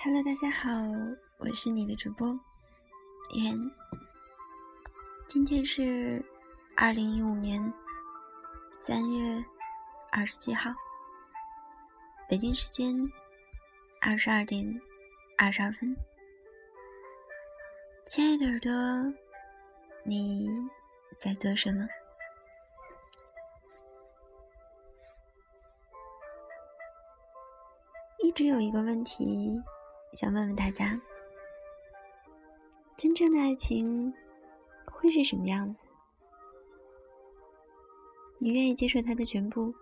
Hello，大家好，我是你的主播依然。今天是二零一五年三月二十七号，北京时间二十二点二十二分。亲爱的耳朵，你在做什么？一直有一个问题。想问问大家，真正的爱情会是什么样子？你愿意接受他的全部，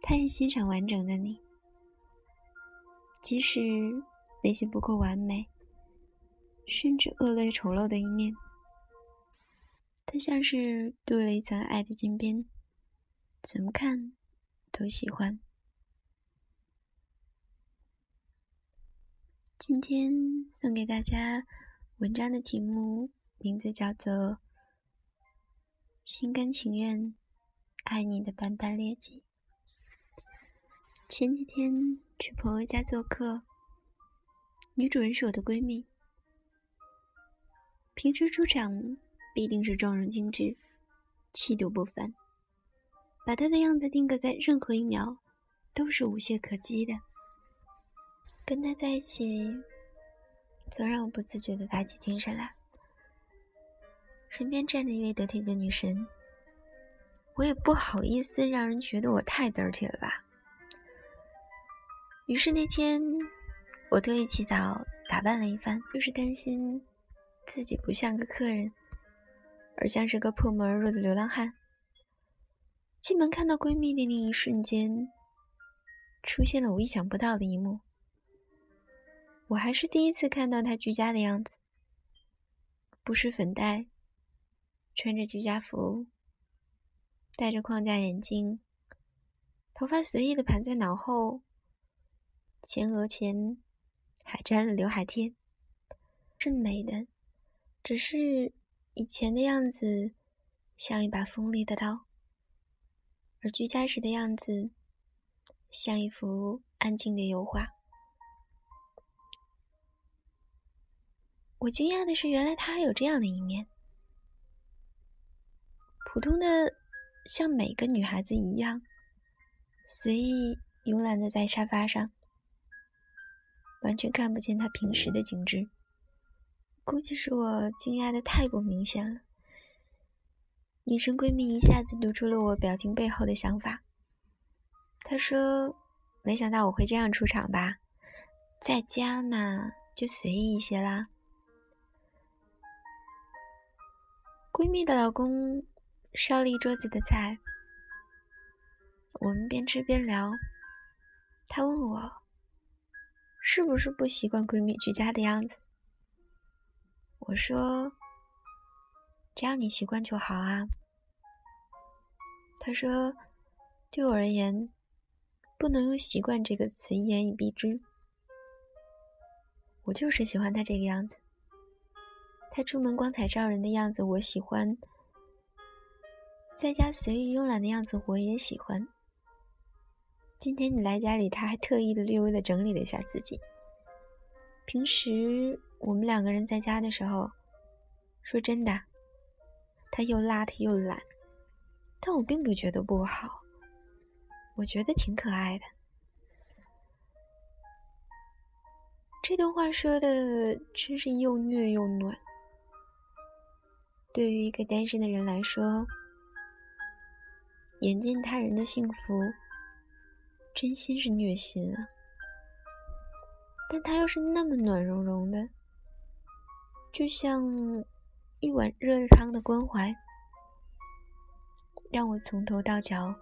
他也欣赏完整的你，即使那些不够完美，甚至恶劣丑陋的一面，他像是镀了一层爱的金边，怎么看都喜欢。今天送给大家文章的题目，名字叫做《心甘情愿爱你的斑斑劣迹》。前几天去朋友家做客，女主人是我的闺蜜，平时出场必定是妆容精致、气度不凡，把她的样子定格在任何一秒都是无懈可击的。跟他在一起，总让我不自觉的打起精神来。身边站着一位得体的女神，我也不好意思让人觉得我太得体了吧。于是那天，我特意起早打扮了一番，就是担心自己不像个客人，而像是个破门而入的流浪汉。进门看到闺蜜的那一瞬间，出现了我意想不到的一幕。我还是第一次看到他居家的样子，不施粉黛，穿着居家服，戴着框架眼镜，头发随意的盘在脑后，前额前还粘了刘海贴，是美的，只是以前的样子像一把锋利的刀，而居家时的样子像一幅安静的油画。我惊讶的是，原来她还有这样的一面。普通的，像每个女孩子一样，随意慵懒的在沙发上，完全看不见她平时的精致。估计是我惊讶的太过明显了。女生闺蜜一下子读出了我表情背后的想法。她说：“没想到我会这样出场吧？在家嘛，就随意一些啦。”闺蜜的老公烧了一桌子的菜，我们边吃边聊。她问我是不是不习惯闺蜜居家的样子。我说：“只要你习惯就好啊。”她说：“对我而言，不能用习惯这个词一言以蔽之。我就是喜欢她这个样子。”他出门光彩照人的样子我喜欢，在家随意慵懒的样子我也喜欢。今天你来家里，他还特意的略微的整理了一下自己。平时我们两个人在家的时候，说真的，他又邋遢又懒，但我并不觉得不好，我觉得挺可爱的。这段话说的真是又虐又暖。对于一个单身的人来说，眼见他人的幸福，真心是虐心啊！但他又是那么暖融融的，就像一碗热汤的关怀，让我从头到脚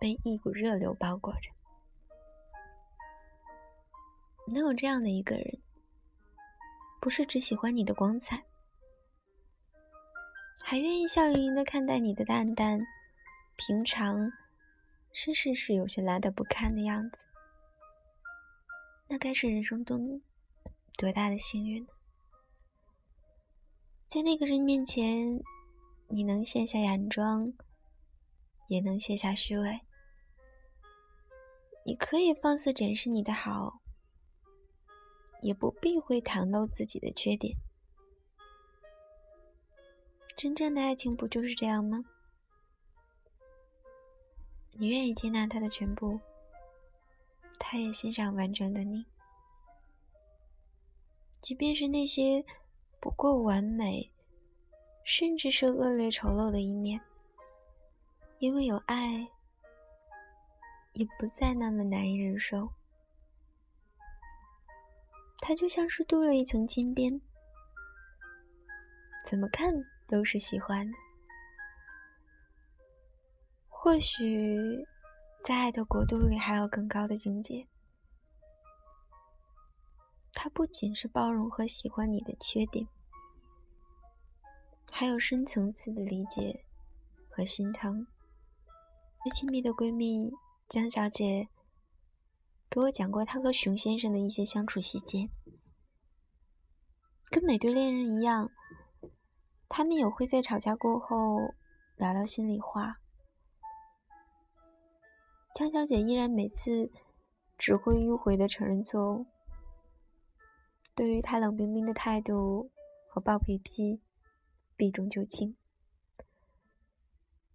被一股热流包裹着。能有这样的一个人，不是只喜欢你的光彩。还愿意笑盈盈的看待你的淡淡、平常，甚至是有些来的不堪的样子，那该是人生中多大的幸运呢？在那个人面前，你能卸下佯装，也能卸下虚伪，你可以放肆展示你的好，也不避讳袒露自己的缺点。真正的爱情不就是这样吗？你愿意接纳他的全部，他也欣赏完整的你，即便是那些不够完美，甚至是恶劣丑陋的一面，因为有爱，也不再那么难以忍受。他就像是镀了一层金边，怎么看？都是喜欢的。或许，在爱的国度里还有更高的境界。它不仅是包容和喜欢你的缺点，还有深层次的理解和心疼。最亲密的闺蜜江小姐给我讲过她和熊先生的一些相处细节，跟每对恋人一样。他们也会在吵架过后聊聊心里话。江小姐依然每次只会迂回的承认错误，对于他冷冰冰的态度和暴脾气避重就轻。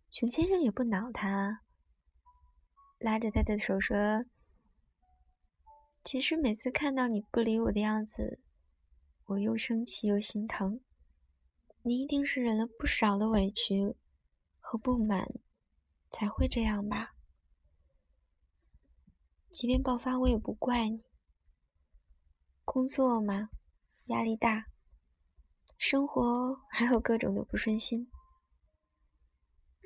熊先生也不恼他，拉着他的手说：“其实每次看到你不理我的样子，我又生气又心疼。”你一定是忍了不少的委屈和不满，才会这样吧？即便爆发，我也不怪你。工作嘛，压力大，生活还有各种的不顺心，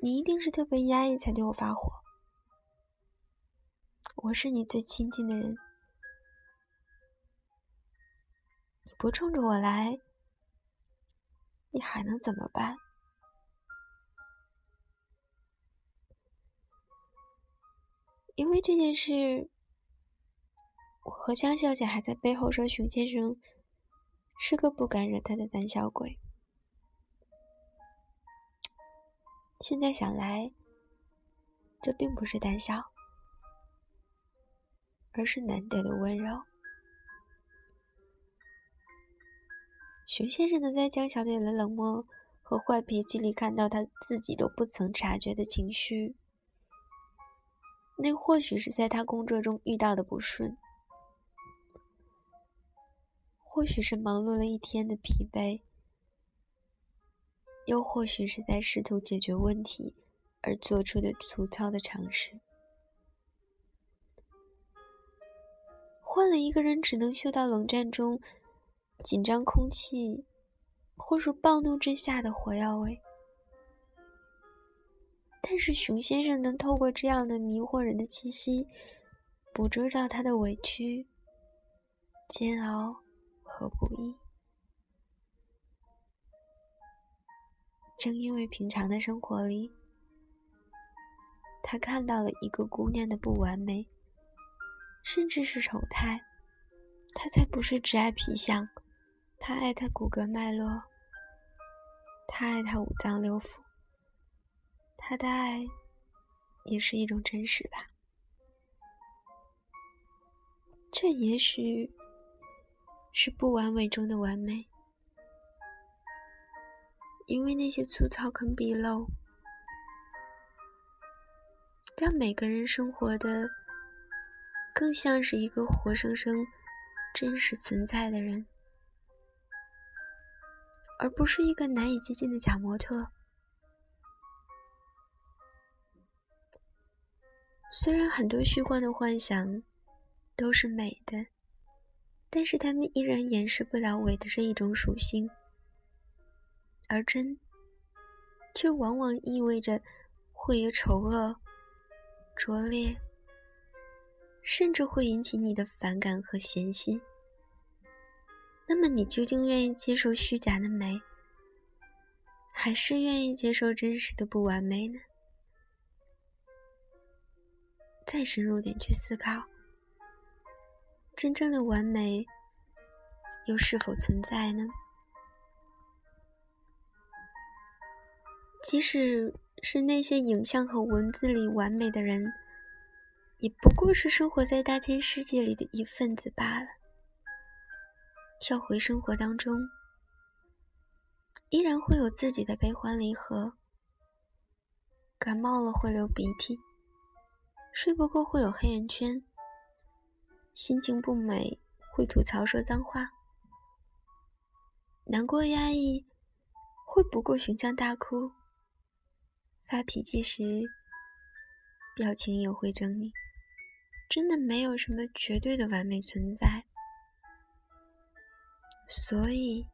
你一定是特别压抑才对我发火。我是你最亲近的人，你不冲着我来。你还能怎么办？因为这件事，我和江小姐还在背后说熊先生是个不敢惹他的胆小鬼。现在想来，这并不是胆小，而是难得的温柔。熊先生能在江小姐的冷漠和坏脾气里看到他自己都不曾察觉的情绪，那或许是在他工作中遇到的不顺，或许是忙碌了一天的疲惫，又或许是在试图解决问题而做出的粗糙的尝试。换了一个人，只能嗅到冷战中。紧张空气，或是暴怒之下的火药味。但是熊先生能透过这样的迷惑人的气息，捕捉到他的委屈、煎熬和不易。正因为平常的生活里，他看到了一个姑娘的不完美，甚至是丑态，他才不是只爱皮相。他爱他骨骼脉络，他爱他五脏六腑，他的爱也是一种真实吧。这也许是不完美中的完美，因为那些粗糙跟鄙陋，让每个人生活的更像是一个活生生、真实存在的人。而不是一个难以接近的假模特。虽然很多虚幻的幻想都是美的，但是它们依然掩饰不了伪的这一种属性，而真却往往意味着会有丑恶、拙劣，甚至会引起你的反感和嫌隙。那么，你究竟愿意接受虚假的美，还是愿意接受真实的不完美呢？再深入点去思考，真正的完美又是否存在呢？即使是那些影像和文字里完美的人，也不过是生活在大千世界里的一份子罢了。跳回生活当中，依然会有自己的悲欢离合。感冒了会流鼻涕，睡不够会有黑眼圈，心情不美会吐槽说脏话，难过压抑会不顾形象大哭，发脾气时表情也会狰狞。真的没有什么绝对的完美存在。所以，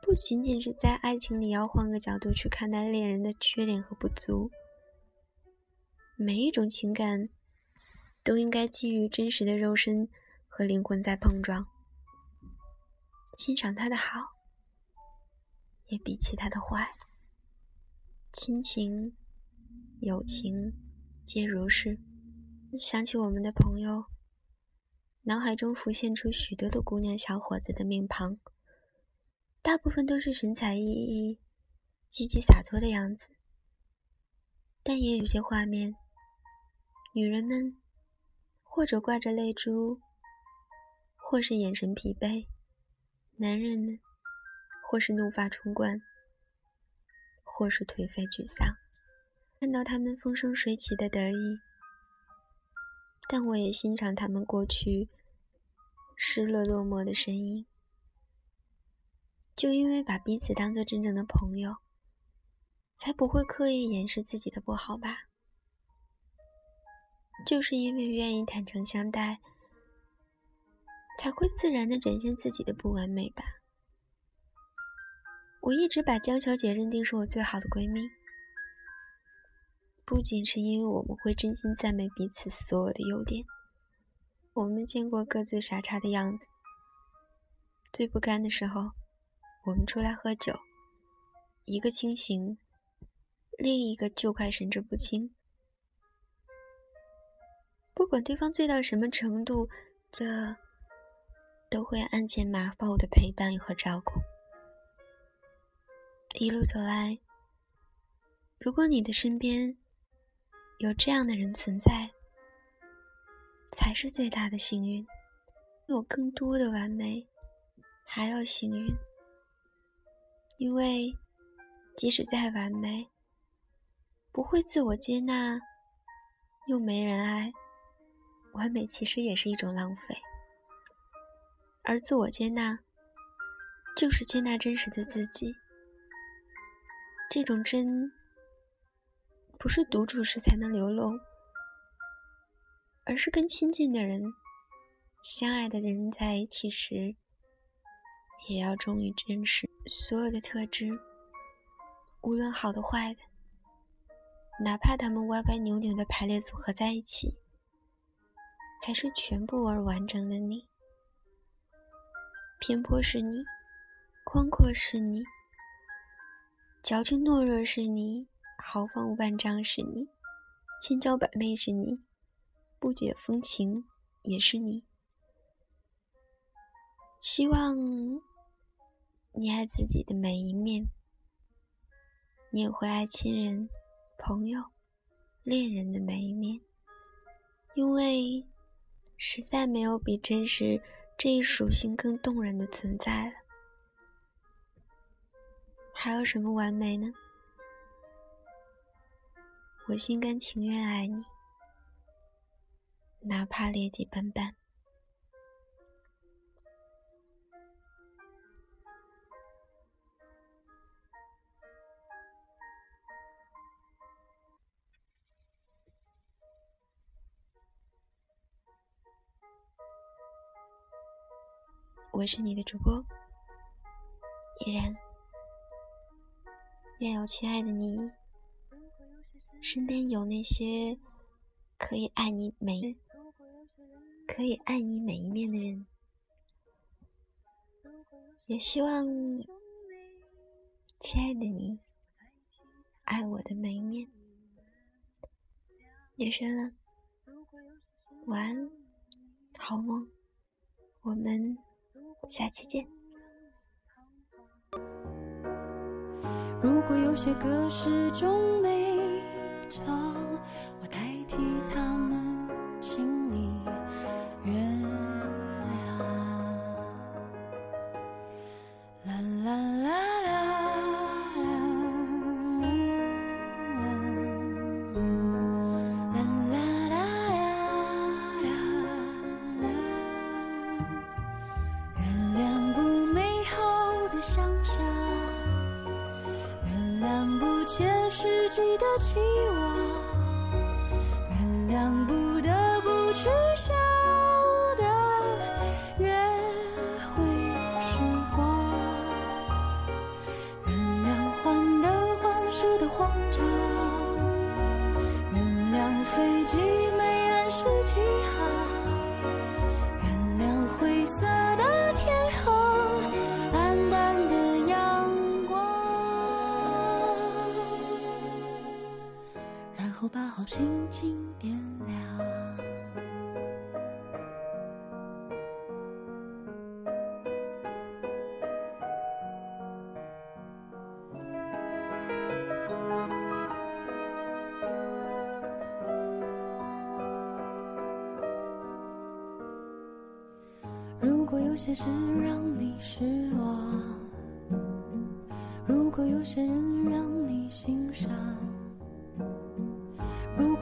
不仅仅是在爱情里要换个角度去看待恋人的缺点和不足，每一种情感都应该基于真实的肉身和灵魂在碰撞，欣赏他的好，也比起他的坏。亲情、友情皆如是。想起我们的朋友。脑海中浮现出许多的姑娘、小伙子的面庞，大部分都是神采奕奕、积极洒脱的样子，但也有些画面，女人们或者挂着泪珠，或是眼神疲惫；男人们或是怒发冲冠，或是颓废沮丧。看到他们风生水起的得意。但我也欣赏他们过去失落落寞的身影，就因为把彼此当做真正的朋友，才不会刻意掩饰自己的不好吧？就是因为愿意坦诚相待，才会自然的展现自己的不完美吧？我一直把江小姐认定是我最好的闺蜜。不仅是因为我们会真心赞美彼此所有的优点，我们见过各自傻叉的样子。最不甘的时候，我们出来喝酒，一个清醒，另一个就快神志不清。不管对方醉到什么程度，这都会鞍前马后的陪伴和照顾。一路走来，如果你的身边……有这样的人存在，才是最大的幸运。有更多的完美，还要幸运。因为即使再完美，不会自我接纳，又没人爱，完美其实也是一种浪费。而自我接纳，就是接纳真实的自己。这种真。不是独处时才能流露，而是跟亲近的人、相爱的人在一起时，也要忠于真实。所有的特质，无论好的坏的，哪怕他们歪歪扭扭的排列组合在一起，才是全部而完整的你。偏颇是你，宽阔是你，矫情懦弱是你。豪放万丈是你，千娇百媚是你，不解风情也是你。希望你爱自己的每一面，你也会爱亲人、朋友、恋人的每一面，因为实在没有比真实这一属性更动人的存在了。还有什么完美呢？我心甘情愿爱你，哪怕劣迹斑斑。我是你的主播，依然，愿有亲爱的你。身边有那些可以爱你每可以爱你每一面的人，也希望亲爱的你爱我的每一面。夜深了，晚安，好梦，我们下期见。如果有些歌是种美。是记得起我，原谅不。后把好心情点亮。如果有些事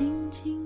轻轻